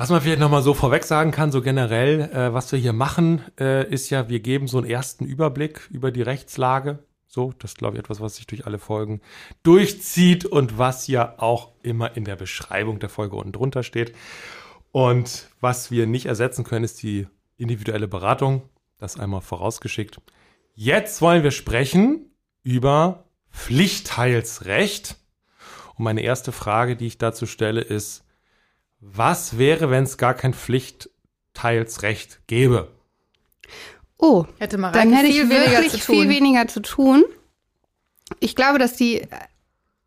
Was man vielleicht nochmal so vorweg sagen kann, so generell, äh, was wir hier machen, äh, ist ja, wir geben so einen ersten Überblick über die Rechtslage. So, das ist, glaube ich, etwas, was sich durch alle Folgen durchzieht und was ja auch immer in der Beschreibung der Folge unten drunter steht. Und was wir nicht ersetzen können, ist die individuelle Beratung. Das einmal vorausgeschickt. Jetzt wollen wir sprechen über Pflichtteilsrecht. Und meine erste Frage, die ich dazu stelle, ist, was wäre, wenn es gar kein Pflichtteilsrecht gäbe? Oh, hätte Mareike dann hätte ich wirklich viel weniger zu tun. Ich glaube, dass die.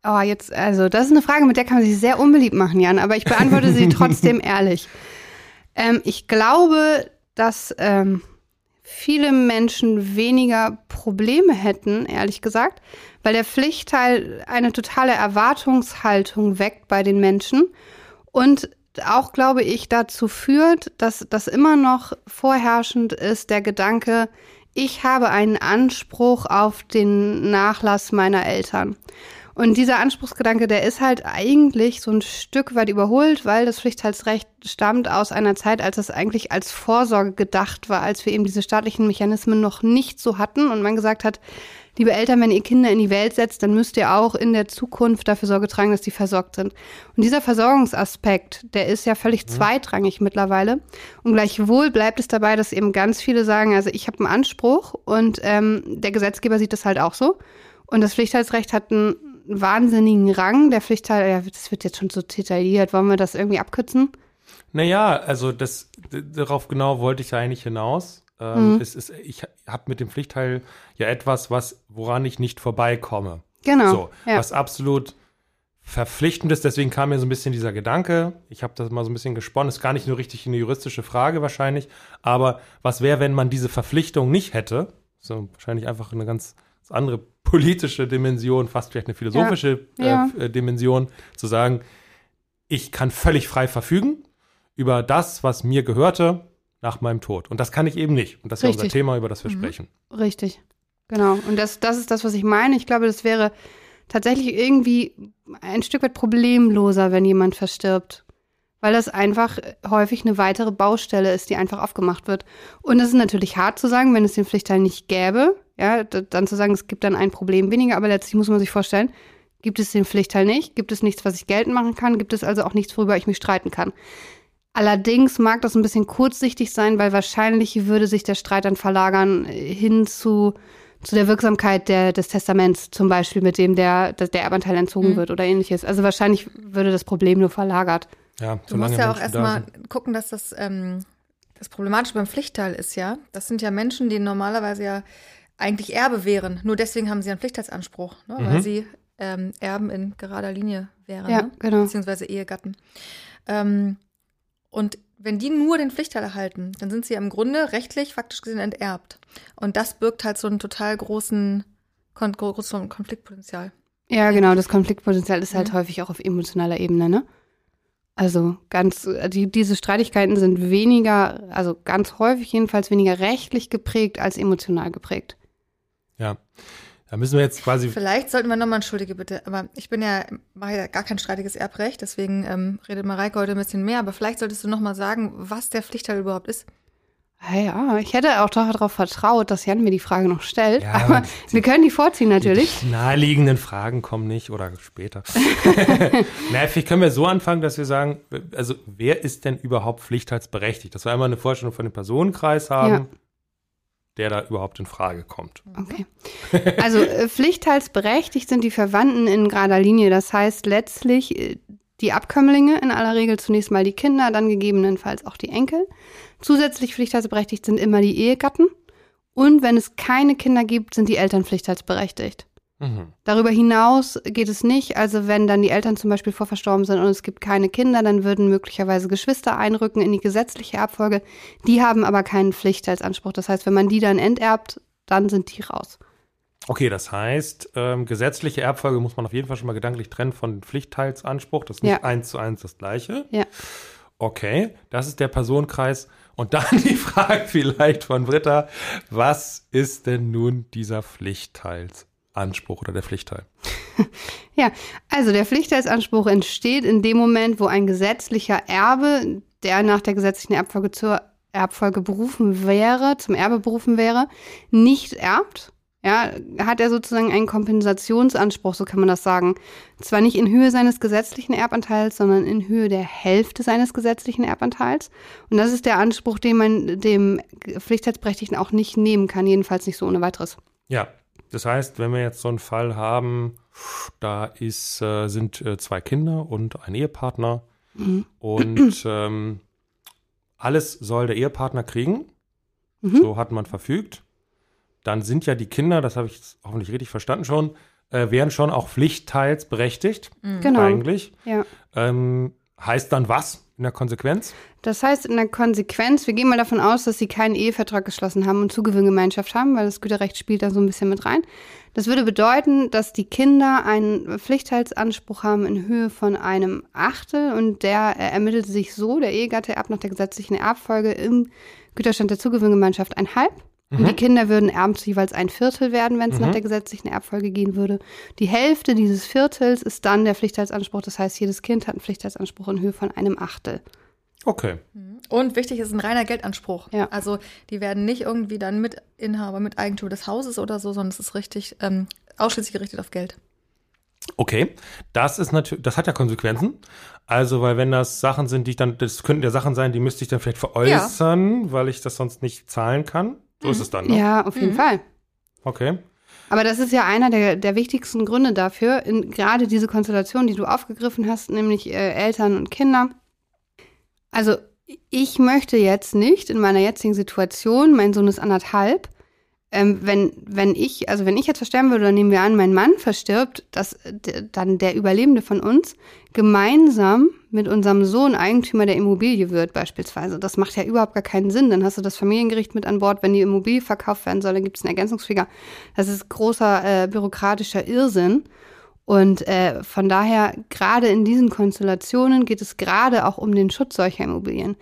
Oh, jetzt, also, das ist eine Frage, mit der kann man sich sehr unbeliebt machen, Jan, aber ich beantworte sie trotzdem ehrlich. Ähm, ich glaube, dass ähm, viele Menschen weniger Probleme hätten, ehrlich gesagt, weil der Pflichtteil eine totale Erwartungshaltung weckt bei den Menschen und auch, glaube ich, dazu führt, dass das immer noch vorherrschend ist, der Gedanke, ich habe einen Anspruch auf den Nachlass meiner Eltern. Und dieser Anspruchsgedanke, der ist halt eigentlich so ein Stück weit überholt, weil das Pflichtteilsrecht stammt aus einer Zeit, als es eigentlich als Vorsorge gedacht war, als wir eben diese staatlichen Mechanismen noch nicht so hatten und man gesagt hat, liebe Eltern, wenn ihr Kinder in die Welt setzt, dann müsst ihr auch in der Zukunft dafür Sorge tragen, dass die versorgt sind. Und dieser Versorgungsaspekt, der ist ja völlig zweitrangig mittlerweile. Und gleichwohl bleibt es dabei, dass eben ganz viele sagen, also ich habe einen Anspruch und ähm, der Gesetzgeber sieht das halt auch so. Und das Pflichtteilsrecht hat einen wahnsinnigen Rang. Der Pflichtteil, ja, das wird jetzt schon so detailliert. Wollen wir das irgendwie abkürzen? Naja, also das, darauf genau wollte ich ja eigentlich hinaus. Ähm, es ist, ich habe mit dem Pflichtteil ja etwas, was, woran ich nicht vorbeikomme. Genau. So, ja. was absolut verpflichtend ist. Deswegen kam mir so ein bisschen dieser Gedanke. Ich habe das mal so ein bisschen gesponnen. Ist gar nicht nur richtig eine juristische Frage wahrscheinlich. Aber was wäre, wenn man diese Verpflichtung nicht hätte? So wahrscheinlich einfach eine ganz andere politische Dimension, fast vielleicht eine philosophische Ja. Äh, Dimension, zu sagen, ich kann völlig frei verfügen über das, was mir gehörte nach meinem Tod. Und das kann ich eben nicht. Und das ist ja unser Richtig. Thema, über das wir sprechen. Richtig. Genau. Und das, das ist das, was ich meine. Ich glaube, das wäre tatsächlich irgendwie ein Stück weit problemloser, wenn jemand verstirbt. Weil das einfach häufig eine weitere Baustelle ist, die einfach aufgemacht wird. Und es ist natürlich hart zu sagen, wenn es den Pflichtteil nicht gäbe, ja, dann zu sagen, es gibt dann ein Problem weniger, aber letztlich muss man sich vorstellen, gibt es den Pflichtteil nicht, gibt es nichts, was ich geltend machen kann, gibt es also auch nichts, worüber ich mich streiten kann. Allerdings mag das ein bisschen kurzsichtig sein, weil wahrscheinlich würde sich der Streit dann verlagern äh, hin zu, zu der Wirksamkeit der, des Testaments, zum Beispiel, mit dem der, der der Erbanteil entzogen Mhm. wird oder ähnliches. Also wahrscheinlich würde das Problem nur verlagert. Ja, Du musst ja auch erstmal gucken, dass das, ähm, das Problematische beim Pflichtteil ist ja, das sind ja Menschen, die normalerweise ja eigentlich Erbe wären. Nur deswegen haben sie einen Pflichtteilsanspruch, ne? weil Mhm. sie ähm, Erben in gerader Linie wären, Ja, ne? genau. beziehungsweise Ehegatten. Ähm, und wenn die nur den Pflichtteil erhalten, dann sind sie ja im Grunde rechtlich faktisch gesehen enterbt. Und das birgt halt so einen total großen, kon großen Konfliktpotenzial. Ja, genau, das Konfliktpotenzial ist halt Mhm. häufig auch auf emotionaler Ebene, ne? Also ganz, die, diese Streitigkeiten sind weniger, also ganz häufig jedenfalls weniger rechtlich geprägt als emotional geprägt. Ja. Da müssen wir jetzt quasi. Vielleicht sollten wir nochmal, entschuldige bitte, aber ich bin ja, mache ja gar kein streitiges Erbrecht, deswegen ähm, redet Mareike heute ein bisschen mehr, aber vielleicht solltest du nochmal sagen, was der Pflichtteil überhaupt ist. Ah Ja, ich hätte auch darauf vertraut, dass Jan mir die Frage noch stellt. Ja, aber aber wir können die vorziehen natürlich. Die naheliegenden Fragen kommen nicht oder später. naja, vielleicht können wir so anfangen, dass wir sagen, also wer ist denn überhaupt pflichtteilsberechtigt? Dass wir einmal eine Vorstellung von dem Personenkreis haben, Ja. Der da überhaupt in Frage kommt. Okay. Also äh, pflichtteilsberechtigt sind die Verwandten in gerader Linie. Das heißt letztlich äh, die Abkömmlinge, in aller Regel zunächst mal die Kinder, dann gegebenenfalls auch die Enkel. Zusätzlich pflichtteilsberechtigt sind immer die Ehegatten. Und wenn es keine Kinder gibt, sind die Eltern pflichtteilsberechtigt. Mhm. Darüber hinaus geht es nicht. Also wenn dann die Eltern zum Beispiel vorverstorben sind und es gibt keine Kinder, dann würden möglicherweise Geschwister einrücken in die gesetzliche Erbfolge. Die haben aber keinen Pflichtteilsanspruch. Das heißt, wenn man die dann enterbt, dann sind die raus. Okay, das heißt, ähm, gesetzliche Erbfolge muss man auf jeden Fall schon mal gedanklich trennen von Pflichtteilsanspruch. Das ist nicht Ja. eins zu eins das gleiche. Ja. Okay, das ist der Personenkreis. Und dann die Frage vielleicht von Britta, was ist denn nun dieser Pflichtteilsanspruch oder der Pflichtteil? Ja, also der Pflichtteilsanspruch entsteht in dem Moment, wo ein gesetzlicher Erbe, der nach der gesetzlichen Erbfolge zur Erbfolge berufen wäre, zum Erbe berufen wäre, nicht erbt. Ja, hat er sozusagen einen Kompensationsanspruch, so kann man das sagen. Zwar nicht in Höhe seines gesetzlichen Erbanteils, sondern in Höhe der Hälfte seines gesetzlichen Erbanteils. Und das ist der Anspruch, den man dem Pflichtteilsberechtigten auch nicht nehmen kann, jedenfalls nicht so ohne weiteres. Ja, das heißt, wenn wir jetzt so einen Fall haben, da ist, äh, sind äh, zwei Kinder und ein Ehepartner und ähm, alles soll der Ehepartner kriegen, Mhm. so hat man verfügt, dann sind ja die Kinder, das habe ich hoffentlich richtig verstanden schon, äh, wären schon auch pflichtteilsberechtigt Genau. eigentlich. Ja. Ähm, heißt dann was in der Konsequenz? Das heißt in der Konsequenz, wir gehen mal davon aus, dass sie keinen Ehevertrag geschlossen haben und Zugewinngemeinschaft haben, weil das Güterrecht spielt da so ein bisschen mit rein. Das würde bedeuten, dass die Kinder einen Pflichtteilsanspruch haben in Höhe von einem Achtel und der ermittelt sich so, der Ehegatte erbt nach der gesetzlichen Erbfolge im Güterstand der Zugewinngemeinschaft ein Halb. Und die Kinder würden erben zu jeweils ein Viertel werden, wenn es nach der gesetzlichen Erbfolge gehen würde. Die Hälfte dieses Viertels ist dann der Pflichtteilsanspruch. Das heißt, jedes Kind hat einen Pflichtteilsanspruch in Höhe von einem Achtel. Okay. Und wichtig ist ein reiner Geldanspruch. Ja. Also die werden nicht irgendwie dann Mitinhaber, mit Eigentum des Hauses oder so, sondern es ist richtig ähm, ausschließlich gerichtet auf Geld. Okay, das ist natürlich, das hat ja Konsequenzen. Also, weil wenn das Sachen sind, die ich dann, das könnten ja Sachen sein, die müsste ich dann vielleicht veräußern, weil ich das sonst nicht zahlen kann. So ist es dann, ne? Ja, auf jeden Fall. Okay. Aber das ist ja einer der, der wichtigsten Gründe dafür, in, gerade diese Konstellation, die du aufgegriffen hast, nämlich äh, Eltern und Kinder. Also ich möchte jetzt nicht in meiner jetzigen Situation, mein Sohn ist anderthalb, ähm, wenn, wenn ich, also wenn ich jetzt versterben würde, dann nehmen wir an, mein Mann verstirbt, dass dann der Überlebende von uns gemeinsam mit unserem Sohn Eigentümer der Immobilie wird, beispielsweise. Das macht ja überhaupt gar keinen Sinn. Dann hast du das Familiengericht mit an Bord, wenn die Immobilie verkauft werden soll, dann gibt es einen Ergänzungsflieger. Das ist großer äh, bürokratischer Irrsinn. Und äh, von daher, gerade in diesen Konstellationen geht es gerade auch um den Schutz solcher Immobilien.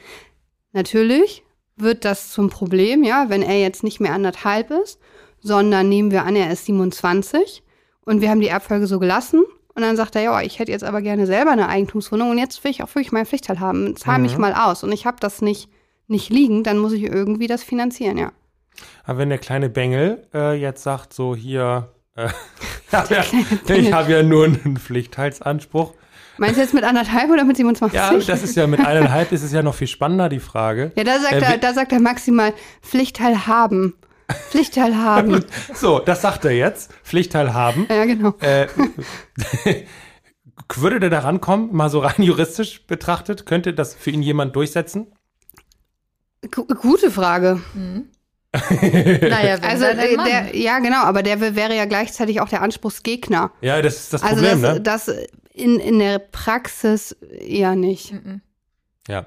Natürlich wird das zum Problem, ja, wenn er jetzt nicht mehr anderthalb ist, sondern nehmen wir an, er ist 27 und wir haben die Erbfolge so gelassen und dann sagt er, ja, ich hätte jetzt aber gerne selber eine Eigentumswohnung und jetzt will ich auch wirklich meinen Pflichtteil haben, zahl mich mal aus und ich habe das nicht, nicht liegen, dann muss ich irgendwie das finanzieren, ja. Aber wenn der kleine Bengel äh, jetzt sagt, so hier, äh, ich habe ja, hab ja nur einen Pflichtteilsanspruch. Meinst du jetzt mit anderthalb oder mit 27? Ja, das ist ja mit eineinhalb ist es ja noch viel spannender, die Frage. Ja, da sagt, Äh, er, da sagt er maximal Pflichtteil haben. Pflichtteil haben. So, das sagt er jetzt. Pflichtteil haben. ja, genau. Äh, würde der da rankommen, mal so rein juristisch betrachtet? Könnte das für ihn jemand durchsetzen? Gu- Gute Frage. Naja, wenn Also äh, Mann. der, ja, genau, aber der wär- wäre ja gleichzeitig auch der Anspruchsgegner. Ja, das ist das Also Problem, das, ne? das in, in der Praxis eher nicht. Ja,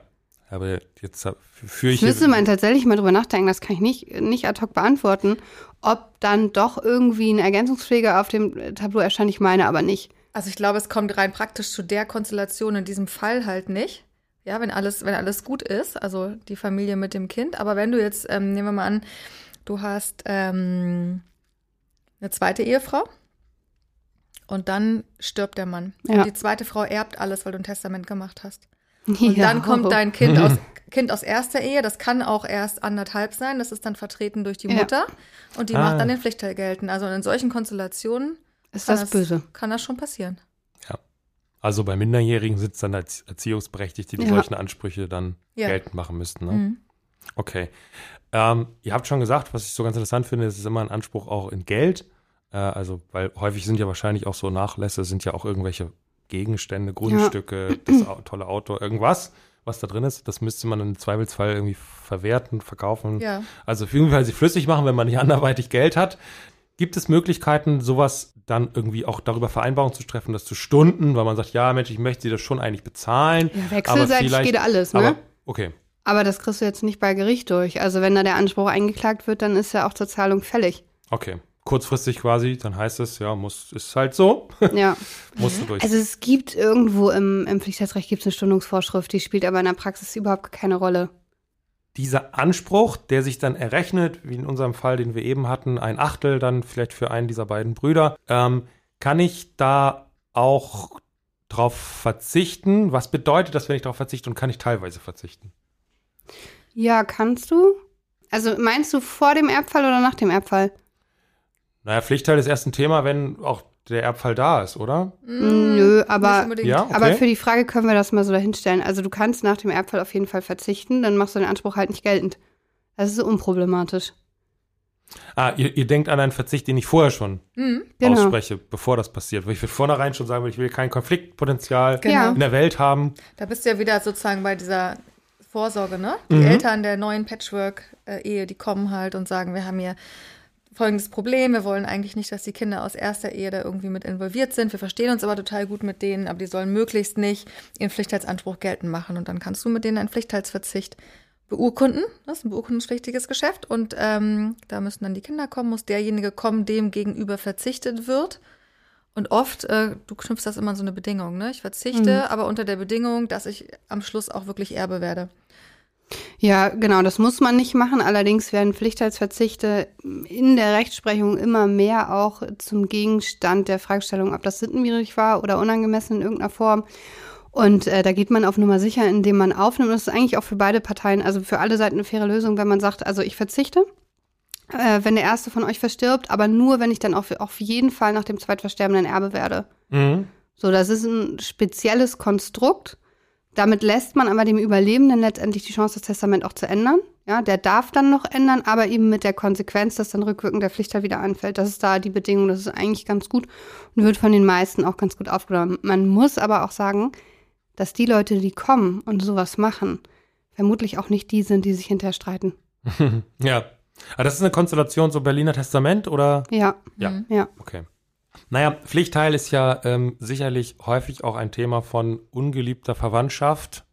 aber jetzt führe ich Das müsste man tatsächlich mal drüber nachdenken, das kann ich nicht, nicht ad hoc beantworten, ob dann doch irgendwie ein Ergänzungspfleger auf dem Tableau erscheint, ich meine aber nicht. Also ich glaube, es kommt rein praktisch zu der Konstellation in diesem Fall halt nicht. Ja, wenn alles, wenn alles gut ist, also die Familie mit dem Kind. Aber wenn du jetzt, ähm, nehmen wir mal an, du hast ähm, eine zweite Ehefrau und dann stirbt der Mann. Ja. Und die zweite Frau erbt alles, weil du ein Testament gemacht hast. Und ja. dann kommt dein Kind aus, Kind aus erster Ehe, das kann auch erst anderthalb sein, das ist dann vertreten durch die Ja. Mutter und die Ah. macht dann den Pflichtteil geltend. Also in solchen Konstellationen Ist kann das böse? kann das schon passieren. Also bei Minderjährigen sitzt dann als Erziehungsberechtigte, die Ja. solchen Ansprüche dann Ja. geltend machen müssten. Ne? Mhm. Okay. Ähm, ihr habt schon gesagt, was ich so ganz interessant finde, es ist immer ein Anspruch auch in Geld. Äh, also, weil häufig sind ja wahrscheinlich auch so Nachlässe, sind ja auch irgendwelche Gegenstände, Grundstücke, das Au- tolle Auto, irgendwas, was da drin ist. Das müsste man im Zweifelsfall irgendwie verwerten, verkaufen. Ja. Also auf jeden Fall sie flüssig machen, wenn man nicht anderweitig Geld hat. Gibt es Möglichkeiten, sowas dann irgendwie auch darüber Vereinbarungen zu treffen, dass zu Stunden, weil man sagt, ja, Mensch, ich möchte sie das schon eigentlich bezahlen. Ja, wechselseitig geht alles, ne? Aber, okay. Aber das kriegst du jetzt nicht bei Gericht durch. Also wenn da der Anspruch eingeklagt wird, dann ist er auch zur Zahlung fällig. Okay. Kurzfristig quasi, dann heißt es, ja, muss, ist halt so, Ja. musst du durch. Also es gibt irgendwo im, im Pflichtheitsrecht gibt's eine Stundungsvorschrift, die spielt aber in der Praxis überhaupt keine Rolle. dieser Anspruch, der sich dann errechnet, wie in unserem Fall, den wir eben hatten, ein Achtel dann vielleicht für einen dieser beiden Brüder, ähm, kann ich da auch drauf verzichten? Was bedeutet das, wenn ich darauf verzichte und kann ich teilweise verzichten? Ja, kannst du? Also meinst du vor dem Erbfall oder nach dem Erbfall? Naja, Pflichtteil ist erst ein Thema, wenn auch der Erbfall da ist, oder? Nö, Nicht aber. Ja, okay. aber für die Frage können wir das mal so dahinstellen. Also du kannst nach dem Erbfall auf jeden Fall verzichten, dann machst du den Anspruch halt nicht geltend. Das ist unproblematisch. Ah, ihr, ihr denkt an einen Verzicht, den ich vorher schon Mhm. Genau. ausspreche, bevor das passiert. Weil ich will vornherein schon sagen, will, ich will kein Konfliktpotenzial Genau. In der Welt haben. Da bist du ja wieder sozusagen bei dieser Vorsorge, ne? Die Mhm. Eltern der neuen Patchwork-Ehe, die kommen halt und sagen, wir haben hier folgendes Problem, wir wollen eigentlich nicht, dass die Kinder aus erster Ehe da irgendwie mit involviert sind. Wir verstehen uns aber total gut mit denen, aber die sollen möglichst nicht ihren Pflichtheitsanspruch geltend machen. Und dann kannst du mit denen einen Pflichtheitsverzicht beurkunden. Das ist ein beurkundungspflichtiges Geschäft. Und ähm, da müssen dann die Kinder kommen, muss derjenige kommen, dem gegenüber verzichtet wird. Und oft, äh, du knüpfst das immer an so eine Bedingung, ne? Ich verzichte, aber unter der Bedingung, dass ich am Schluss auch wirklich Erbe werde. Ja, genau, das muss man nicht machen. Allerdings werden Pflichtheitsverzichte in der Rechtsprechung immer mehr auch zum Gegenstand der Fragestellung, ob das sittenwidrig war oder unangemessen in irgendeiner Form. Und äh, da geht man auf Nummer sicher, indem man aufnimmt. Das ist eigentlich auch für beide Parteien, also für alle Seiten eine faire Lösung, wenn man sagt, also ich verzichte, äh, wenn der erste von euch verstirbt, aber nur, wenn ich dann auf, auf jeden Fall nach dem Zweitversterben ein Erbe werde. Mhm. So, das ist ein spezielles Konstrukt. Damit lässt man aber dem Überlebenden letztendlich die Chance, das Testament auch zu ändern. Ja, der darf dann noch ändern, aber eben mit der Konsequenz, dass dann rückwirkend der Pflichtteil wieder anfällt. Das ist da die Bedingung. Das ist eigentlich ganz gut und wird von den meisten auch ganz gut aufgenommen. Man muss aber auch sagen, dass die Leute, die kommen und sowas machen, vermutlich auch nicht die sind, die sich hinterher streiten. Ja. Aber das ist eine Konstellation, so Berliner Testament oder? Ja, Ja. ja. Okay. Naja, Pflichtteil ist ja ähm, sicherlich häufig auch ein Thema von ungeliebter Verwandtschaft,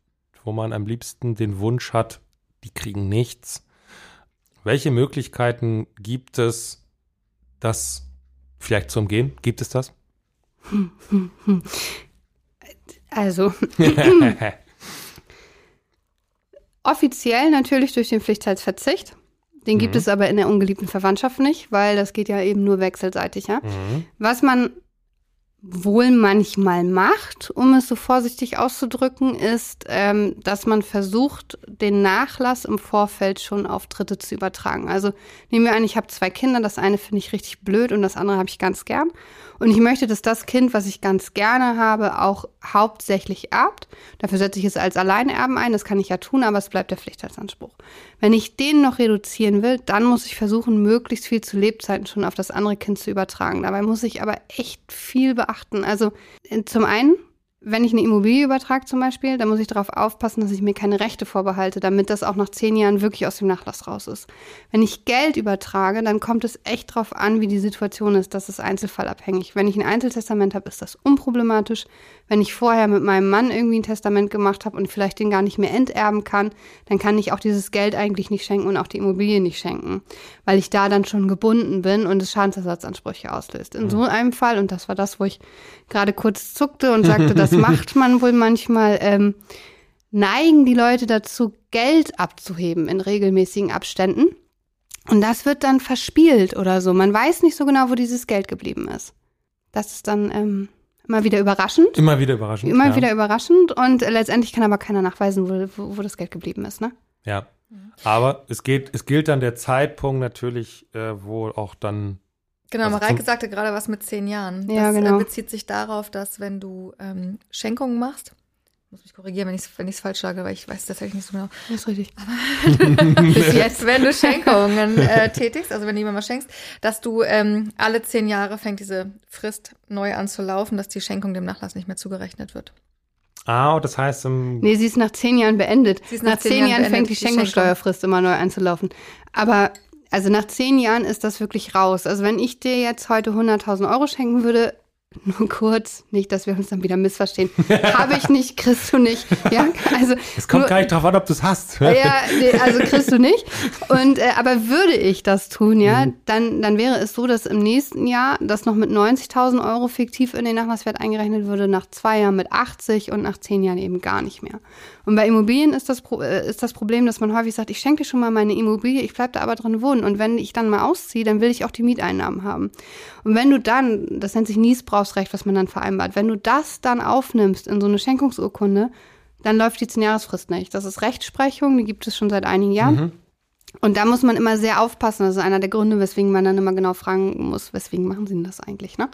wo man am liebsten den Wunsch hat, die kriegen nichts. Welche Möglichkeiten gibt es, das vielleicht zu umgehen? Gibt es das? Also, Offiziell natürlich durch den Pflichtteilsverzicht. Den gibt Mhm. es aber in der ungeliebten Verwandtschaft nicht, weil das geht ja eben nur wechselseitig, ja. mhm. Was man wohl manchmal macht, um es so vorsichtig auszudrücken, ist, ähm, dass man versucht, den Nachlass im Vorfeld schon auf Dritte zu übertragen. Also nehmen wir an, ich habe zwei Kinder, das eine finde ich richtig blöd und das andere habe ich ganz gern. Und ich möchte, dass das Kind, was ich ganz gerne habe, auch hauptsächlich erbt. Dafür setze ich es als Alleinerben ein, das kann ich ja tun, aber es bleibt der Pflichtheitsanspruch. Wenn ich den noch reduzieren will, dann muss ich versuchen, möglichst viel zu Lebzeiten schon auf das andere Kind zu übertragen. Dabei muss ich aber echt viel beachten. Also äh, zum einen, wenn ich eine Immobilie übertrage zum Beispiel, dann muss ich darauf aufpassen, dass ich mir keine Rechte vorbehalte, damit das auch nach zehn Jahren wirklich aus dem Nachlass raus ist. Wenn ich Geld übertrage, dann kommt es echt drauf an, wie die Situation ist. Das ist einzelfallabhängig. Wenn ich ein Einzeltestament habe, ist das unproblematisch. Wenn ich vorher mit meinem Mann irgendwie ein Testament gemacht habe und vielleicht den gar nicht mehr enterben kann, dann kann ich auch dieses Geld eigentlich nicht schenken und auch die Immobilie nicht schenken, weil ich da dann schon gebunden bin und es Schadensersatzansprüche auslöst. In so einem Fall, und das war das, wo ich gerade kurz zuckte und sagte, das macht man wohl manchmal, ähm, neigen die Leute dazu, Geld abzuheben in regelmäßigen Abständen. Und das wird dann verspielt oder so. Man weiß nicht so genau, wo dieses Geld geblieben ist. Das ist dann ähm, immer wieder überraschend. Immer wieder überraschend. Immer ja. wieder überraschend und letztendlich kann aber keiner nachweisen, wo, wo, wo das Geld geblieben ist, ne? Ja. Aber es geht, es gilt dann der Zeitpunkt natürlich, äh, wo auch dann Genau, Also Mareike sagte gerade was mit zehn Jahren. Ja, das genau. äh, bezieht sich darauf, dass wenn du ähm, Schenkungen machst, ich muss mich korrigieren, wenn ich es wenn ich's falsch sage, weil ich weiß tatsächlich nicht so genau. Das ist richtig. Bis jetzt, wenn du Schenkungen äh, tätigst, also wenn du jemandem was schenkst, dass du ähm, alle zehn Jahre fängt diese Frist neu an zu laufen, dass die Schenkung dem Nachlass nicht mehr zugerechnet wird. Ah, das heißt, im, Nee, sie ist nach zehn Jahren beendet. Sie ist nach, zehn, Jahren, beendet, fängt die Schenkung. Schenkungssteuerfrist immer neu anzulaufen. Aber also nach zehn Jahren ist das wirklich raus. Also wenn ich dir jetzt heute 100.000 Euro schenken würde, nur kurz, nicht, dass wir uns dann wieder missverstehen. Habe ich nicht, kriegst du nicht. Ja, also Es kommt nur- gar nicht drauf an, ob du es hast. ja, nee, also kriegst du nicht. Und äh, aber würde ich das tun, ja, dann, dann wäre es so, dass im nächsten Jahr das noch mit 90.000 Euro fiktiv in den Nachlasswert eingerechnet würde, nach zwei Jahren mit 80 und nach zehn Jahren eben gar nicht mehr. Und bei Immobilien ist das, äh, ist das Problem, dass man häufig sagt, ich schenke dir schon mal meine Immobilie, ich bleib da aber drin wohnen. Und wenn ich dann mal ausziehe, dann will ich auch die Mieteinnahmen haben. Und wenn du dann, das nennt sich Niesbrauchsrecht, was man dann vereinbart, wenn du das dann aufnimmst in so eine Schenkungsurkunde, dann läuft die 10-Jahresfrist nicht. Das ist Rechtsprechung, die gibt es schon seit einigen Jahren. Und da muss man immer sehr aufpassen. Das ist einer der Gründe, weswegen man dann immer genau fragen muss, weswegen machen sie denn das eigentlich, ne?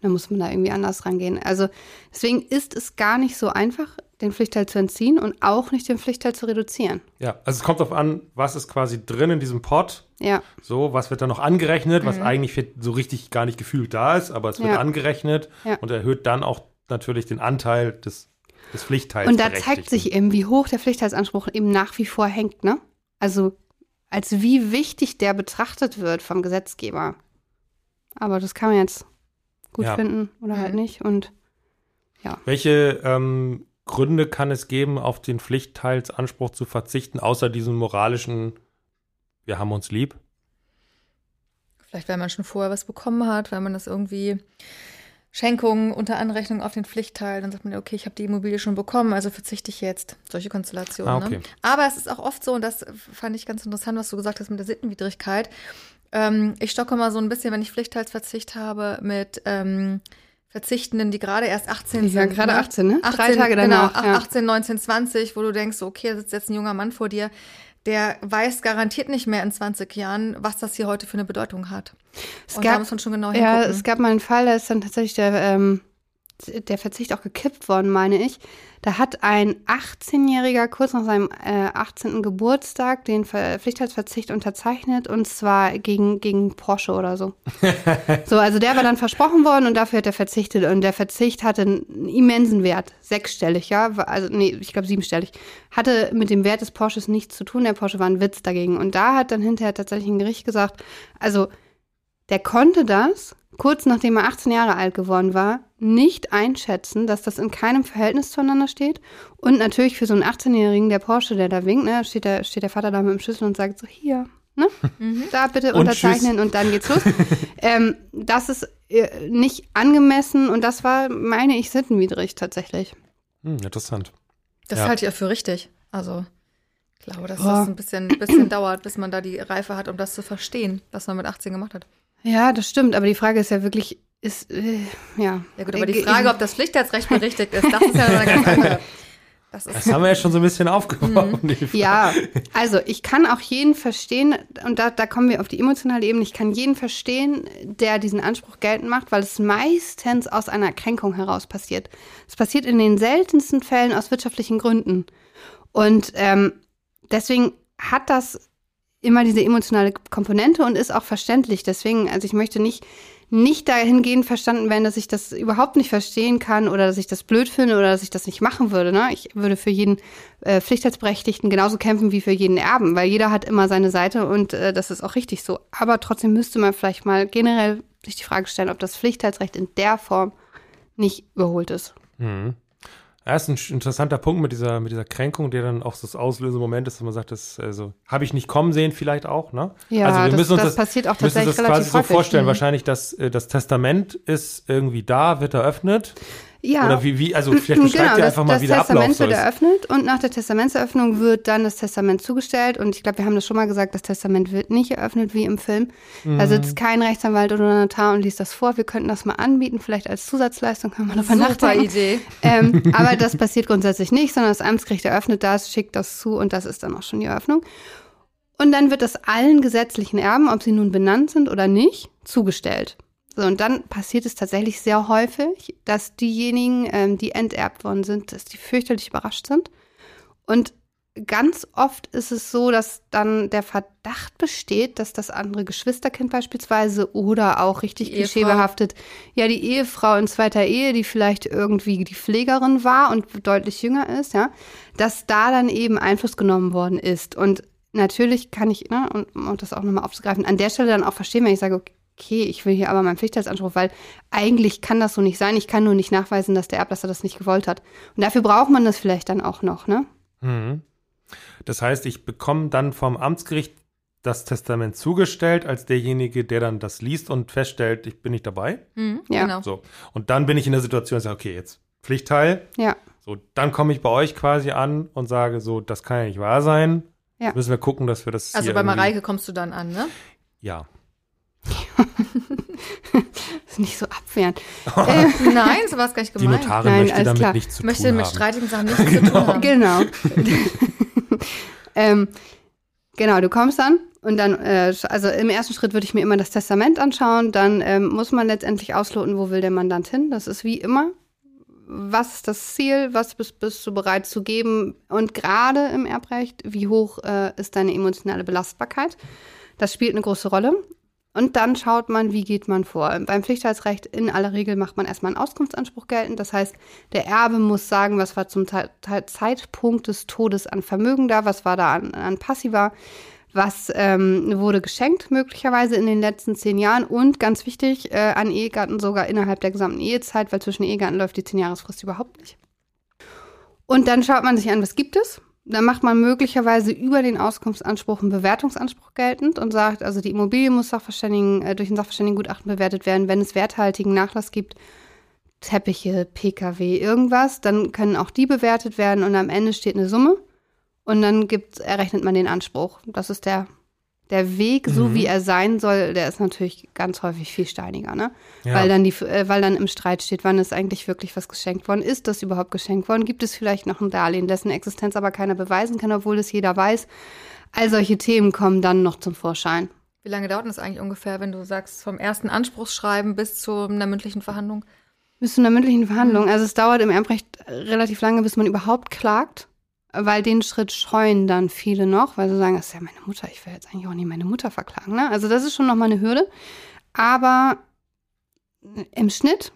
Und dann muss man da irgendwie anders rangehen. Also deswegen ist es gar nicht so einfach, den Pflichtteil zu entziehen und auch nicht den Pflichtteil zu reduzieren. Ja, also es kommt darauf an, was ist quasi drin in diesem Pot. Ja, So, was wird da noch angerechnet, was eigentlich so richtig gar nicht gefühlt da ist, aber es wird Ja. angerechnet Ja. und erhöht dann auch natürlich den Anteil des, des Pflichtteils. und da zeigt sich eben, wie hoch der Pflichtteilsanspruch eben nach wie vor hängt, ne? Also als wie wichtig der betrachtet wird vom Gesetzgeber. Aber das kann man jetzt gut Ja. finden oder halt nicht. Und Welche ähm, Gründe kann es geben, auf den Pflichtteilsanspruch zu verzichten, außer diesem moralischen, wir haben uns lieb? Vielleicht, weil man schon vorher was bekommen hat, weil man das irgendwie Schenkungen unter Anrechnung auf den Pflichtteil, dann sagt man, okay, ich habe die Immobilie schon bekommen, also verzichte ich jetzt. Solche Konstellationen. Ah, okay. ne? Aber es ist auch oft so, und das fand ich ganz interessant, was du gesagt hast mit der Sittenwidrigkeit. Ähm, ich stocke mal so ein bisschen, wenn ich Pflichtteilsverzicht habe, mit ähm, Verzichtenden, die gerade erst 18 Ich sind. gerade 18, ne? 18, Drei Tage genau, danach, ja. 18, 19, 20, wo du denkst, so, okay, da sitzt jetzt ein junger Mann vor dir, der weiß garantiert nicht mehr in 20 Jahren, was das hier heute für eine Bedeutung hat. Es Und gab- da muss man schon genau Ja, hingucken. es gab mal einen Fall, da ist dann tatsächlich der, ähm, der Verzicht auch gekippt worden, meine ich. Da hat ein 18-Jähriger kurz nach seinem äh, 18. Geburtstag den Ver Pflichtteilsverzicht unterzeichnet und zwar gegen, gegen Porsche oder so. so, also der war dann versprochen worden und dafür hat er verzichtet und der Verzicht hatte einen immensen Wert, sechsstellig, ja, also nee, ich glaube siebenstellig. Hatte mit dem Wert des Porsches nichts zu tun, der Porsche war ein Witz dagegen und da hat dann hinterher tatsächlich ein Gericht gesagt, also der konnte das, kurz nachdem er 18 Jahre alt geworden war, nicht einschätzen, dass das in keinem Verhältnis zueinander steht. Und natürlich für so einen 18-Jährigen, der Porsche, der da winkt, ne, steht der, steht der Vater da mit dem Schlüssel und sagt so, hier, ne, da bitte Und unterzeichnen und dann geht's los. ähm, das ist äh, nicht angemessen und das war, meine ich, sittenwidrig tatsächlich. Hm, interessant. Das Ja. halte ich auch für richtig. Also, ich glaube, dass Boah. das ein bisschen, bisschen dauert, bis man da die Reife hat, um das zu verstehen, was man mit 18 gemacht hat. Ja, das stimmt, aber die Frage ist ja wirklich, ist, äh, ja. Ja gut, aber die Äh, Frage, ob das Pflichtheitsrecht berechtigt ist, das ist ja eine ganz andere. Das ist, Das haben wir ja schon so ein bisschen aufgeworfen. die Frage. Ja, also ich kann auch jeden verstehen, und da, da kommen wir auf die emotionale Ebene, ich kann jeden verstehen, der diesen Anspruch geltend macht, weil es meistens aus einer Kränkung heraus passiert. Es passiert in den seltensten Fällen aus wirtschaftlichen Gründen. Und ähm, deswegen hat das immer diese emotionale Komponente und ist auch verständlich. Deswegen, also ich möchte nicht, nicht dahingehend verstanden werden, dass ich das überhaupt nicht verstehen kann oder dass ich das blöd finde oder dass ich das nicht machen würde. Ne? Ich würde für jeden äh, Pflichtheitsberechtigten genauso kämpfen wie für jeden Erben, weil jeder hat immer seine Seite und äh, das ist auch richtig so. Aber trotzdem müsste man vielleicht mal generell sich die Frage stellen, ob das Pflichtheitsrecht in der Form nicht überholt ist. Mhm. Ja, ist ein interessanter Punkt mit dieser, mit dieser Kränkung, der dann auch so das auslösende Moment ist, dass man sagt, das also, habe ich nicht kommen sehen, vielleicht auch, ne? Ja, also wir das- müssen uns das passiert auch müssen uns tatsächlich das quasi so vorstellen. Mhm. Wahrscheinlich, dass äh, das Testament ist irgendwie da, wird eröffnet. Ja. Oder wie, wie, also vielleicht beschreibt Genau, ihr das, einfach mal, das wie der Ablauf Testament so wird eröffnet und nach der Testamentseröffnung wird dann das Testament zugestellt. Und ich glaube, wir haben das schon mal gesagt, das Testament wird nicht eröffnet wie im Film. Mhm. Da sitzt kein Rechtsanwalt oder Notar und liest das vor. Wir könnten das mal anbieten, vielleicht als Zusatzleistung, kann man darüber super nachdenken. Idee. Ähm, aber das passiert grundsätzlich nicht, sondern das Amtsgericht eröffnet das, schickt das zu und das ist dann auch schon die Eröffnung. Und dann wird das allen gesetzlichen Erben, ob sie nun benannt sind oder nicht, zugestellt. So, und dann passiert es tatsächlich sehr häufig, dass diejenigen, ähm, die enterbt worden sind, dass die fürchterlich überrascht sind. Und ganz oft ist es so, dass dann der Verdacht besteht, dass das andere Geschwisterkind beispielsweise oder auch richtig klischeebehaftet, ja, die Ehefrau in zweiter Ehe, die vielleicht irgendwie die Pflegerin war und deutlich jünger ist, ja, dass da dann eben Einfluss genommen worden ist. Und natürlich kann ich, ne, und um das auch nochmal aufzugreifen, an der Stelle dann auch verstehen, wenn ich sage, okay, ich will hier aber meinen Pflichtheitsanspruch, weil eigentlich kann das so nicht sein. Ich kann nur nicht nachweisen, dass der Erblasser das nicht gewollt hat. Und dafür braucht man das vielleicht dann auch noch, ne? Mhm. Das heißt, ich bekomme dann vom Amtsgericht das Testament zugestellt als derjenige, der dann das liest und feststellt, ich bin nicht dabei. Mhm, Ja. Genau. So. Und dann bin ich in der Situation, ich sage, okay, jetzt Pflichtteil. Ja. So, dann komme ich bei euch quasi an und sage so, das kann ja nicht wahr sein. Ja. Müssen wir gucken, dass wir das Also hier bei Mareike kommst du dann an, ne? Ja. Das ist nicht so abwehrend. Nein, so war es gar nicht Die gemeint. Notarin Nein, möchte alles damit klar. nichts zu möchte tun mit haben. streitigen Sachen nichts zu tun haben. Genau. ähm, genau, du kommst dann und dann, äh, also im ersten Schritt würde ich mir immer das Testament anschauen. Dann ähm, muss man letztendlich ausloten, wo will der Mandant hin. Das ist wie immer. Was ist das Ziel? Was bist, bist du bereit zu geben? Und gerade im Erbrecht, wie hoch äh, ist deine emotionale Belastbarkeit? Das spielt eine große Rolle. Und dann schaut man, wie geht man vor. Beim Pflichtheitsrecht in aller Regel macht man erstmal einen Auskunftsanspruch geltend. Das heißt, der Erbe muss sagen, was war zum Zeitpunkt des Todes an Vermögen da, was war da an, an Passiva, was ähm, wurde geschenkt möglicherweise in den letzten zehn Jahren und ganz wichtig, äh, an Ehegatten sogar innerhalb der gesamten Ehezeit, weil zwischen Ehegatten läuft die Zehnjahresfrist überhaupt nicht. Und dann schaut man sich an, was gibt es. Dann macht man möglicherweise über den Auskunftsanspruch einen Bewertungsanspruch geltend und sagt, also die Immobilie muss Sachverständigen, äh, durch ein Sachverständigengutachten bewertet werden. Wenn es werthaltigen Nachlass gibt, Teppiche, Pkw, irgendwas, dann können auch die bewertet werden und am Ende steht eine Summe und dann gibt, errechnet man den Anspruch. Das ist der, der Weg, so Mhm. wie er sein soll, der ist natürlich ganz häufig viel steiniger, ne? Ja. Weil dann die, äh, weil dann im Streit steht, wann ist eigentlich wirklich was geschenkt worden? Ist das überhaupt geschenkt worden? Gibt es vielleicht noch ein Darlehen, dessen Existenz aber keiner beweisen kann, obwohl es jeder weiß? All solche Themen kommen dann noch zum Vorschein. Wie lange dauert das eigentlich ungefähr, wenn du sagst, vom ersten Anspruchsschreiben bis zu einer mündlichen Verhandlung? Bis zu einer mündlichen Verhandlung. Also es dauert im Erbrecht relativ lange, bis man überhaupt klagt, weil den Schritt scheuen dann viele noch, weil sie sagen, das ist ja meine Mutter, ich will jetzt eigentlich auch nicht meine Mutter verklagen. Ne? Also das ist schon nochmal eine Hürde. Aber im Schnitt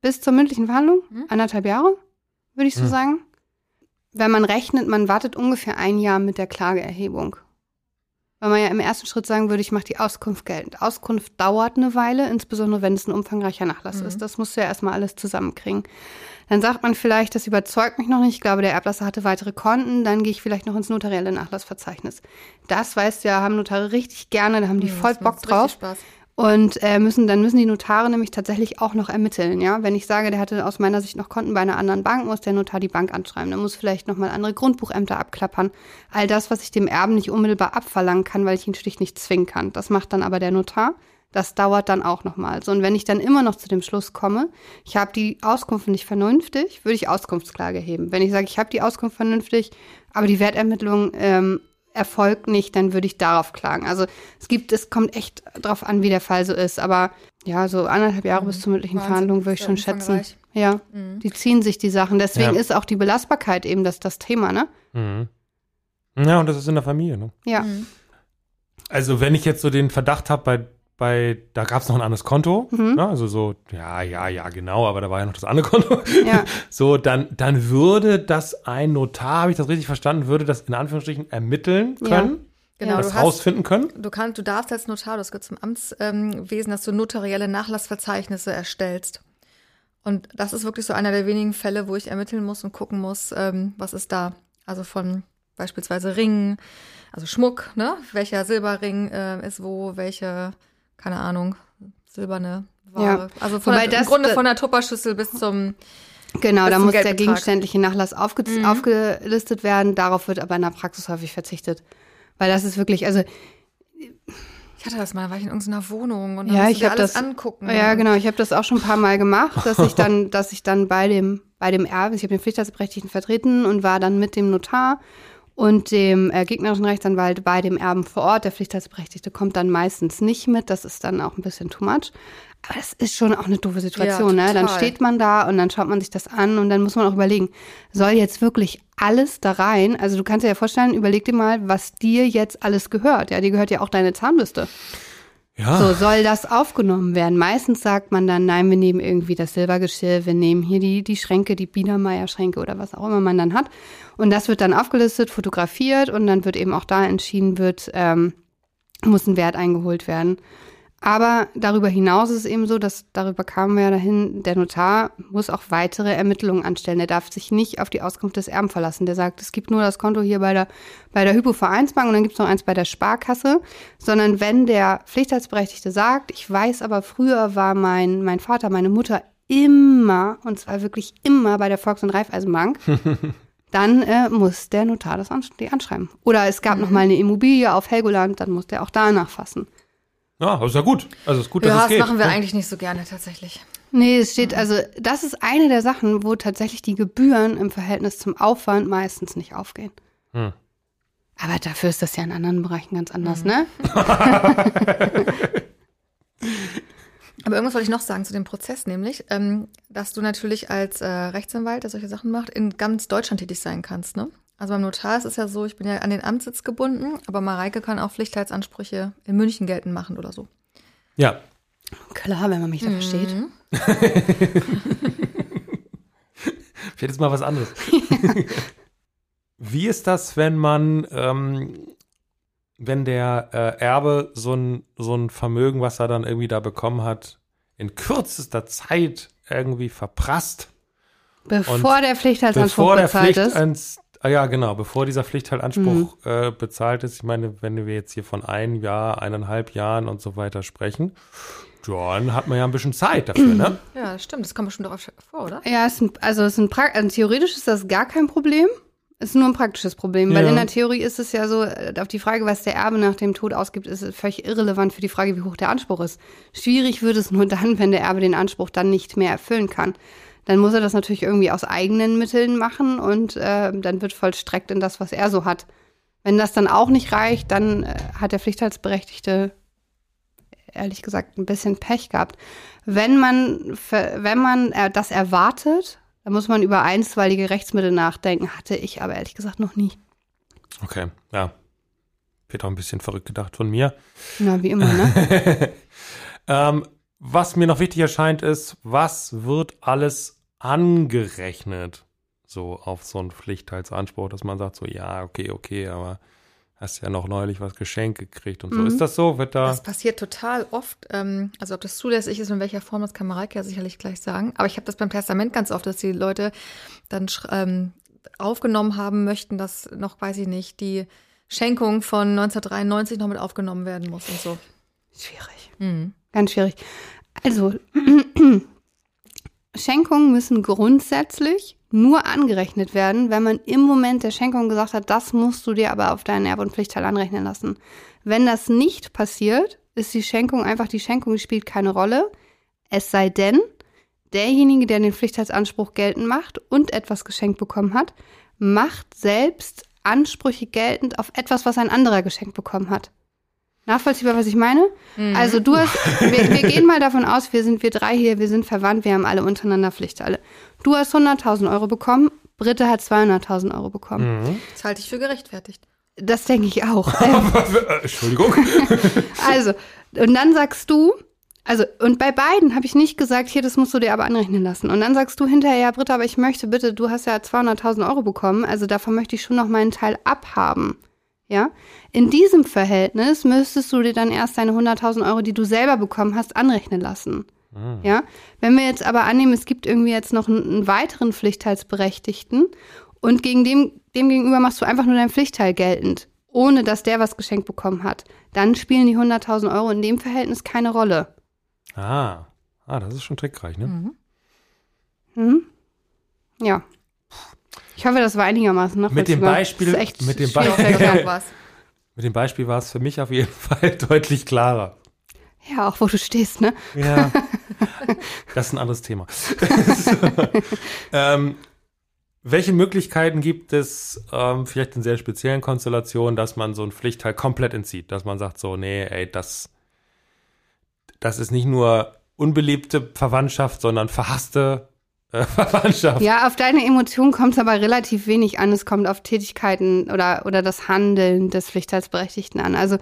bis zur mündlichen Verhandlung, Mhm. anderthalb Jahre, würde ich so Mhm. sagen. Wenn man rechnet, man wartet ungefähr ein Jahr mit der Klageerhebung. Weil man ja im ersten Schritt sagen würde, ich mache die Auskunft geltend. Auskunft dauert eine Weile, insbesondere wenn es ein umfangreicher Nachlass Mhm. ist. Das musst du ja erstmal alles zusammenkriegen. Dann sagt man vielleicht, das überzeugt mich noch nicht. Ich glaube, der Erblasser hatte weitere Konten. Dann gehe ich vielleicht noch ins notarielle Nachlassverzeichnis. Das weißt du ja, haben Notare richtig gerne, da haben die Hm, voll das Bock drauf. Spaß. Und äh, müssen, dann müssen die Notare nämlich tatsächlich auch noch ermitteln, ja. Wenn ich sage, der hatte aus meiner Sicht noch Konten bei einer anderen Bank, muss der Notar die Bank anschreiben. Der muss vielleicht nochmal andere Grundbuchämter abklappern. All das, was ich dem Erben nicht unmittelbar abverlangen kann, weil ich ihn schlicht nicht zwingen kann. Das macht dann aber der Notar. Das dauert dann auch nochmal. So, und wenn ich dann immer noch zu dem Schluss komme, ich habe die Auskunft nicht vernünftig, würde ich Auskunftsklage heben. Wenn ich sage, ich habe die Auskunft vernünftig, aber die Wertermittlung ähm, erfolgt nicht, dann würde ich darauf klagen. Also es gibt, es kommt echt drauf an, wie der Fall so ist. Aber ja, so anderthalb Jahre bis zur mündlichen Wahnsinn, Verhandlung würde ich schon schätzen. Ja, Mhm. die ziehen sich die Sachen. Deswegen Ja. ist auch die Belastbarkeit eben das, das Thema, ne? Mhm. Ja, und das ist in der Familie. Ne? Ja. Mhm. Also wenn ich jetzt so den Verdacht habe, bei, bei, da gab es noch ein anderes Konto, Mhm. ne? also so, ja, ja, ja, genau, aber da war ja noch das andere Konto. Ja. So, dann, dann würde das ein Notar, habe ich das richtig verstanden, würde das in Anführungsstrichen ermitteln Ja. können, Genau, das rausfinden können. du kannst, du darfst als Notar, das gehört zum Amtswesen, dass du notarielle Nachlassverzeichnisse erstellst. Und das ist wirklich so einer der wenigen Fälle, wo ich ermitteln muss und gucken muss, ähm, was ist da. Also von beispielsweise Ringen, also Schmuck, ne? Welcher Silberring äh, ist wo, welche, keine Ahnung, silberne Ware. Ja. Also von Wobei der, im Grunde von der Tupperschüssel bis zum Genau, da muss der gegenständliche Nachlass aufge Mhm. aufgelistet werden. Darauf wird aber in der Praxis häufig verzichtet. Weil das ist wirklich, also Ich hatte das mal, da war ich in irgendeiner Wohnung und dann Ja, musste ich alles das- angucken. Ja, genau. Ich habe das auch schon ein paar Mal gemacht, dass ich dann, dass ich dann bei dem, bei dem Erben, ich habe den Pflichtheitsberechtigten vertreten und war dann mit dem Notar und dem äh, gegnerischen Rechtsanwalt bei dem Erben vor Ort. Der Pflichtheitsberechtigte kommt dann meistens nicht mit. Das ist dann auch ein bisschen too much. Aber das ist schon auch eine doofe Situation. Ja, ne? Dann steht man da und dann schaut man sich das an und dann muss man auch überlegen, soll jetzt wirklich alles da rein? Also du kannst dir ja vorstellen, überleg dir mal, was dir jetzt alles gehört. Ja, dir gehört ja auch deine Zahnbürste. Ja. So soll das aufgenommen werden. Meistens sagt man dann, nein, wir nehmen irgendwie das Silbergeschirr, wir nehmen hier die, die Schränke, die Biedermeier-Schränke oder was auch immer man dann hat. Und das wird dann aufgelistet, fotografiert und dann wird eben auch da entschieden wird, ähm, muss ein Wert eingeholt werden. Aber darüber hinaus ist es eben so, dass darüber kamen wir ja dahin, der Notar muss auch weitere Ermittlungen anstellen. Der darf sich nicht auf die Auskunft des Erben verlassen. Der sagt, es gibt nur das Konto hier bei der, bei der Hypovereinsbank und dann gibt es noch eins bei der Sparkasse. Sondern wenn der Pflichtheitsberechtigte sagt, ich weiß aber früher war mein, mein Vater, meine Mutter immer, und zwar wirklich immer bei der Volks- und Raiffeisenbank, dann äh, muss der Notar das ans die anschreiben. Oder es gab noch mal eine Immobilie auf Helgoland, dann muss der auch da nachfassen. Ja, das ist ja gut. Also ist gut, dass Ja, es das geht. machen wir ne? eigentlich nicht so gerne tatsächlich. Nee, es steht, also das ist eine der Sachen, wo tatsächlich die Gebühren im Verhältnis zum Aufwand meistens nicht aufgehen. Hm. Aber dafür ist das ja in anderen Bereichen ganz anders, ne? Aber irgendwas wollte ich noch sagen zu dem Prozess, nämlich, ähm, dass du natürlich als äh, Rechtsanwalt, der solche Sachen macht, in ganz Deutschland tätig sein kannst. Ne? Also beim Notar ist es ja so, ich bin ja an den Amtssitz gebunden, aber Mareike kann auch Pflichtheitsansprüche in München geltend machen oder so. Ja. Klar, wenn man mich da versteht. Vielleicht ist mal was anderes. Wie ist das, wenn man, ähm, wenn der äh, Erbe so ein, so ein Vermögen, was er dann irgendwie da bekommen hat, in kürzester Zeit irgendwie verprasst? Bevor der Pflichtheitsanspruch bevor der bezahlt Pflicht ist. ans, ah ja, genau, bevor dieser Pflichtteilanspruch Mhm. äh, bezahlt ist. Ich meine, wenn wir jetzt hier von einem Jahr, eineinhalb Jahren und so weiter sprechen, dann hat man ja ein bisschen Zeit dafür, ne? Ja, das stimmt. Das kommt bestimmt auch vor, oder? Ja, es ist ein, also, es ist ein pra also theoretisch ist das gar kein Problem. Es ist nur ein praktisches Problem, weil Ja. in der Theorie ist es ja so, äh, auf die Frage, was der Erbe nach dem Tod ausgibt, ist es völlig irrelevant für die Frage, wie hoch der Anspruch ist. Schwierig wird es nur dann, wenn der Erbe den Anspruch dann nicht mehr erfüllen kann. Dann muss er das natürlich irgendwie aus eigenen Mitteln machen und äh, dann wird vollstreckt in das, was er so hat. Wenn das dann auch nicht reicht, dann äh, hat der Pflichtheitsberechtigte ehrlich gesagt ein bisschen Pech gehabt. Wenn man, wenn man äh, das erwartet, dann muss man über einstweilige Rechtsmittel nachdenken. Hatte ich aber ehrlich gesagt noch nie. Okay, ja. Wird auch ein bisschen verrückt gedacht von mir. Na, wie immer, ne? Ähm, was mir noch wichtig erscheint, ist, was wird alles angerechnet? So auf so einen Pflichtteilsanspruch, dass man sagt, so, ja, okay, okay, aber hast ja noch neulich was geschenkt gekriegt und so. Mhm. Ist das so? Wird da. Das passiert total oft. Ähm, also ob das zulässig ist und in welcher Form, das kann Mareike ja sicherlich gleich sagen. Aber ich habe das beim Testament ganz oft, dass die Leute dann ähm, aufgenommen haben möchten, dass noch, weiß ich nicht, die Schenkung von 1993 noch mit aufgenommen werden muss und so. Schwierig. Mhm. Ganz schwierig. Also, Schenkungen müssen grundsätzlich nur angerechnet werden, wenn man im Moment der Schenkung gesagt hat, das musst du dir aber auf deinen Erb- und Pflichtteil anrechnen lassen. Wenn das nicht passiert, ist die Schenkung einfach die Schenkung, die spielt keine Rolle. Es sei denn, derjenige, der den Pflichtteilsanspruch geltend macht und etwas geschenkt bekommen hat, macht selbst Ansprüche geltend auf etwas, was ein anderer geschenkt bekommen hat. Nachvollziehbar, was ich meine? Also du hast, wir, wir gehen mal davon aus, wir sind wir drei hier, wir sind verwandt, wir haben alle untereinander Pflichtteile. Du hast 100.000 Euro bekommen, Britte hat 200.000 Euro bekommen. Mhm. Das halte ich für gerechtfertigt. Das denke ich auch. Äh, Entschuldigung. also, und dann sagst du, also, und bei beiden habe ich nicht gesagt, hier, das musst du dir aber anrechnen lassen. Und dann sagst du hinterher, ja, Britta, aber ich möchte bitte, du hast ja 200.000 Euro bekommen, also davon möchte ich schon noch meinen Teil abhaben. Ja? In diesem Verhältnis müsstest du dir dann erst deine 100.000 Euro, die du selber bekommen hast, anrechnen lassen. Ja? Wenn wir jetzt aber annehmen, es gibt irgendwie jetzt noch einen, einen weiteren Pflichtteilsberechtigten und gegen dem, dem gegenüber machst du einfach nur dein Pflichtteil geltend, ohne dass der was geschenkt bekommen hat, dann spielen die 100.000 Euro in dem Verhältnis keine Rolle. Ah. ah, das ist schon trickreich, ne? Mhm. Ja. Ich hoffe, das war einigermaßen noch. Mit dem Beispiel- Das ist echt mit dem was. Mit dem Beispiel war es für mich auf jeden Fall deutlich klarer. Ja, auch wo du stehst, ne? Ja. Das ist ein anderes Thema. so. ähm, welche Möglichkeiten gibt es, ähm, vielleicht in sehr speziellen Konstellationen, dass man so einen Pflichtteil komplett entzieht? Dass man sagt, so, nee, ey, das, das ist nicht nur unbeliebte Verwandtschaft, sondern verhasste Verwandtschaft. Ja, auf deine Emotionen kommt es aber relativ wenig an. Es kommt auf Tätigkeiten oder, oder das Handeln des Pflichtteilsberechtigten an. Also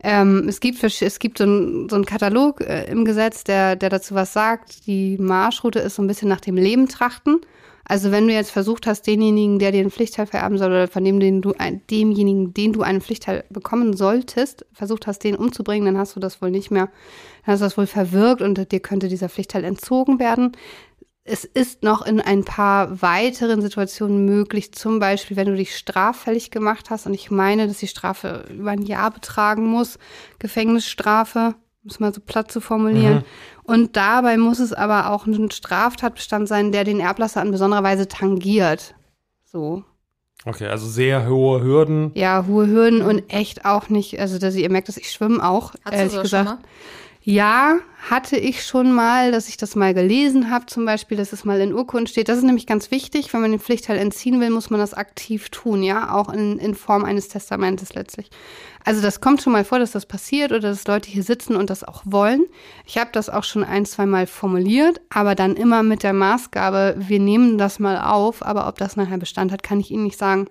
Ähm, es gibt, es gibt so einen so Katalog äh, im Gesetz, der, der dazu was sagt. Die Marschroute ist so ein bisschen nach dem Leben trachten. Also wenn du jetzt versucht hast, denjenigen, der dir einen Pflichtteil vererben soll, oder von dem, den du, demjenigen, den du einen Pflichtteil bekommen solltest, versucht hast, den umzubringen, dann hast du das wohl nicht mehr, dann hast du das wohl verwirkt und dir könnte dieser Pflichtteil entzogen werden. Es ist noch in ein paar weiteren Situationen möglich, zum Beispiel, wenn du dich straffällig gemacht hast und ich meine, dass die Strafe über ein Jahr betragen muss, Gefängnisstrafe, um es mal so platt zu formulieren. Und dabei muss es aber auch ein Straftatbestand sein, der den Erblasser in besonderer Weise tangiert. So. Okay, also sehr hohe Hürden. Ja, hohe Hürden und echt auch nicht, also dass ihr merkt, dass ich schwimme auch, Hast du ehrlich so gesagt. schon mal? Ja, hatte ich schon mal, dass ich das mal gelesen habe, zum Beispiel, dass es mal in Urkunden steht. Das ist nämlich ganz wichtig, wenn man den Pflichtteil entziehen will, muss man das aktiv tun, ja, auch in, in Form eines Testamentes letztlich. Also das kommt schon mal vor, dass das passiert oder dass Leute hier sitzen und das auch wollen. Ich habe das auch schon ein, zwei Mal formuliert, aber dann immer mit der Maßgabe, wir nehmen das mal auf, aber ob das nachher Bestand hat, kann ich Ihnen nicht sagen.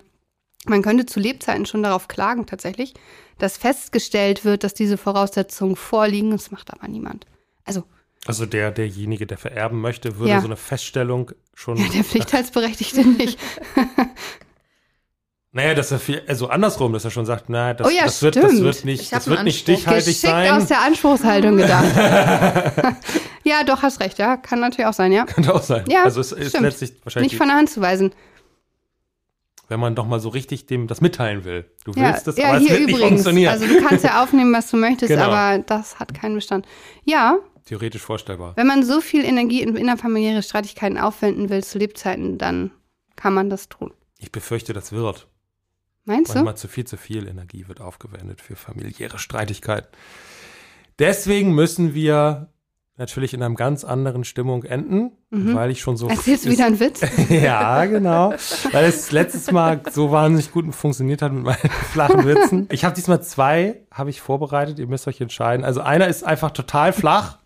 Man könnte zu Lebzeiten schon darauf klagen, tatsächlich, dass festgestellt wird, dass diese Voraussetzungen vorliegen. Das macht aber niemand. Also, Also der, derjenige, der vererben möchte, würde Ja. so eine Feststellung schon. ja, der Pflichtteilsberechtigte nicht. Naja, dass er viel, also andersrum, dass er schon sagt, na, das, Oh ja, das, wird, das wird nicht, das wird nicht stichhaltig Geschickt sein. aus der Anspruchshaltung gedacht. ja, doch, hast recht, ja. Kann natürlich auch sein, ja. Könnte auch sein. Ja, also es ist letztlich wahrscheinlich, Nicht von der Hand zu weisen. Wenn man doch mal so richtig dem das mitteilen will. Du Ja, willst das, ja aber es wird nicht übrigens. funktionieren. Also du kannst ja aufnehmen, was du möchtest, Genau. aber das hat keinen Bestand. Ja, Theoretisch vorstellbar. wenn man so viel Energie in innerfamiliäre Streitigkeiten aufwenden will zu Lebzeiten, dann kann man das tun. Ich befürchte, das wird. Meinst du? Manchmal zu viel, zu viel Energie wird aufgewendet für familiäre Streitigkeiten. Deswegen müssen wir natürlich in einer ganz anderen Stimmung enden, weil ich schon so. Mhm. Erzählst du wieder einen Witz? ja, genau. Weil es letztes Mal so wahnsinnig gut funktioniert hat mit meinen flachen Witzen. Ich habe diesmal zwei, habe ich vorbereitet. Ihr müsst euch entscheiden. Also einer ist einfach total flach.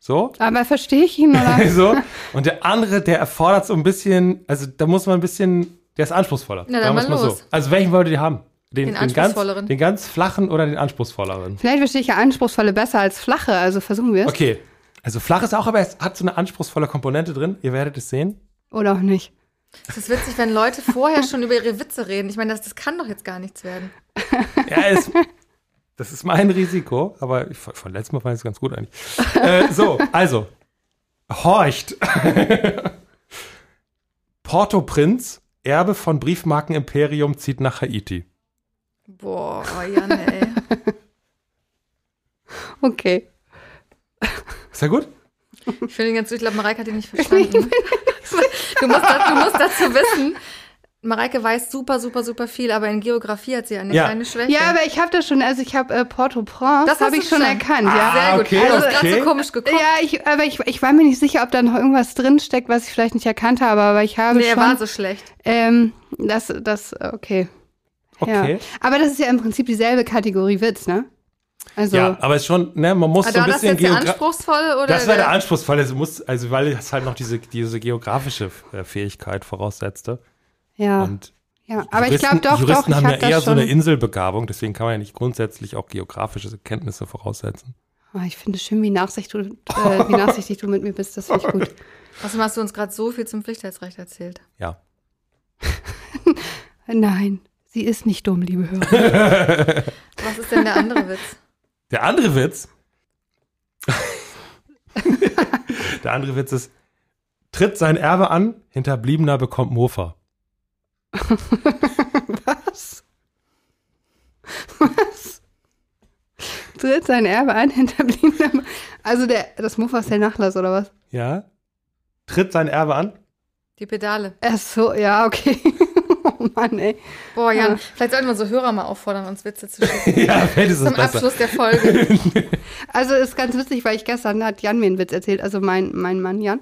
So. Aber verstehe ich ihn oder? so. Und der andere, der erfordert so ein bisschen, also da muss man ein bisschen, der ist anspruchsvoller. Na, dann Sagen mal los. So. Also welchen wollt ihr haben? Den ganz, anspruchsvolleren. den ganz flachen oder den anspruchsvolleren? Vielleicht verstehe ich ja anspruchsvolle besser als flache, also versuchen wir es. Okay. Also flach ist auch, aber es hat so eine anspruchsvolle Komponente drin. Ihr werdet es sehen. Oder auch nicht. Es ist witzig, wenn Leute vorher schon über ihre Witze reden. Ich meine, das, das kann doch jetzt gar nichts werden. Ja, es, das ist mein Risiko, aber ich, von letztem Mal fand ich es ganz gut eigentlich. äh, so, also, horcht. Port-au-Prince, Erbe von Briefmarkenimperium, zieht nach Haiti. Boah, oh Jan, ey. Okay. Ist ja gut? Ich finde den ganz, ich glaube, Mareike hat ihn nicht verstanden. du, musst, du musst dazu wissen, Mareike weiß super, super, super viel, aber in Geografie hat sie eine Ja. kleine Schwäche. Ja, aber ich habe das schon, also ich habe äh, Port-au-Prince, Das habe ich schon erkannt, ja. Sehr Ah, gut. okay, du hast gerade okay. so komisch geguckt. Ja, ich, aber ich, ich war mir nicht sicher, ob da noch irgendwas drinsteckt, was ich vielleicht nicht erkannt habe, aber ich habe nee, er schon. war so schlecht. ähm, das, das, okay. Okay. Ja. Aber das ist ja im Prinzip dieselbe Kategorie Witz, ne? Also, Ja, aber es ist schon, ne, man muss Aber so ein war das bisschen jetzt anspruchsvolle oder? Das wäre der anspruchsvolle, es muss, also weil es halt noch diese, diese geografische äh, Fähigkeit voraussetzte. ja, Und ja. Aber ich Juristen- glaube doch, Juristen doch, ich haben habe ja eher so eine Inselbegabung, deswegen kann man ja nicht grundsätzlich auch geografische Kenntnisse voraussetzen. Oh, ich finde es schön, wie, nachsichtig du, äh, wie nachsichtig du mit mir bist. Das finde ich gut. Außerdem hast du uns gerade so viel zum Pflichtheitsrecht erzählt. Ja. Nein, sie ist nicht dumm, liebe Hörer. Was ist denn der andere Witz? Der andere Witz. der andere Witz ist, tritt sein Erbe an, Hinterbliebener bekommt Mofa. Was? Was? Tritt sein Erbe an, hinterbliebener. Also der, das Muff ist der Nachlass, oder was? Ja? Tritt sein Erbe an? Die Pedale. Ach so, ja, okay. oh Mann, ey. Boah, Jan, Ja. vielleicht sollten wir so Hörer mal auffordern, uns Witze zu schicken. ja, vielleicht ist es Zum besser. Abschluss der Folge. Also ist ganz witzig, weil ich gestern hat Jan mir einen Witz erzählt, also mein, mein Mann Jan.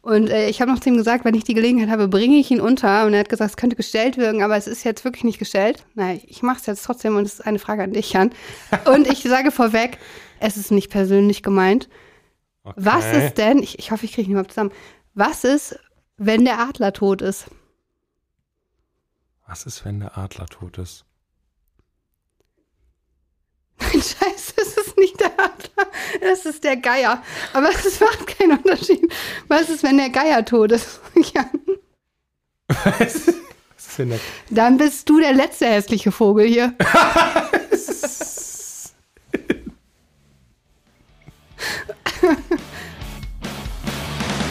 Und äh, ich habe noch zu ihm gesagt, wenn ich die Gelegenheit habe, bringe ich ihn unter. Und er hat gesagt, es könnte gestellt wirken, aber es ist jetzt wirklich nicht gestellt. Naja, ich mache es jetzt trotzdem und es ist eine Frage an dich, Jan. Und ich sage vorweg, es ist nicht persönlich gemeint. Okay. Was ist denn, ich, ich hoffe, ich kriege ihn überhaupt zusammen, was ist, wenn der Adler tot ist? Was ist, wenn der Adler tot ist? Nein, scheiße, es ist nicht der Adler, es ist der Geier. Aber es macht keinen Unterschied. Was ist, wenn der Geier tot ist? ja. Was ist denn das? Dann bist du der letzte hässliche Vogel hier.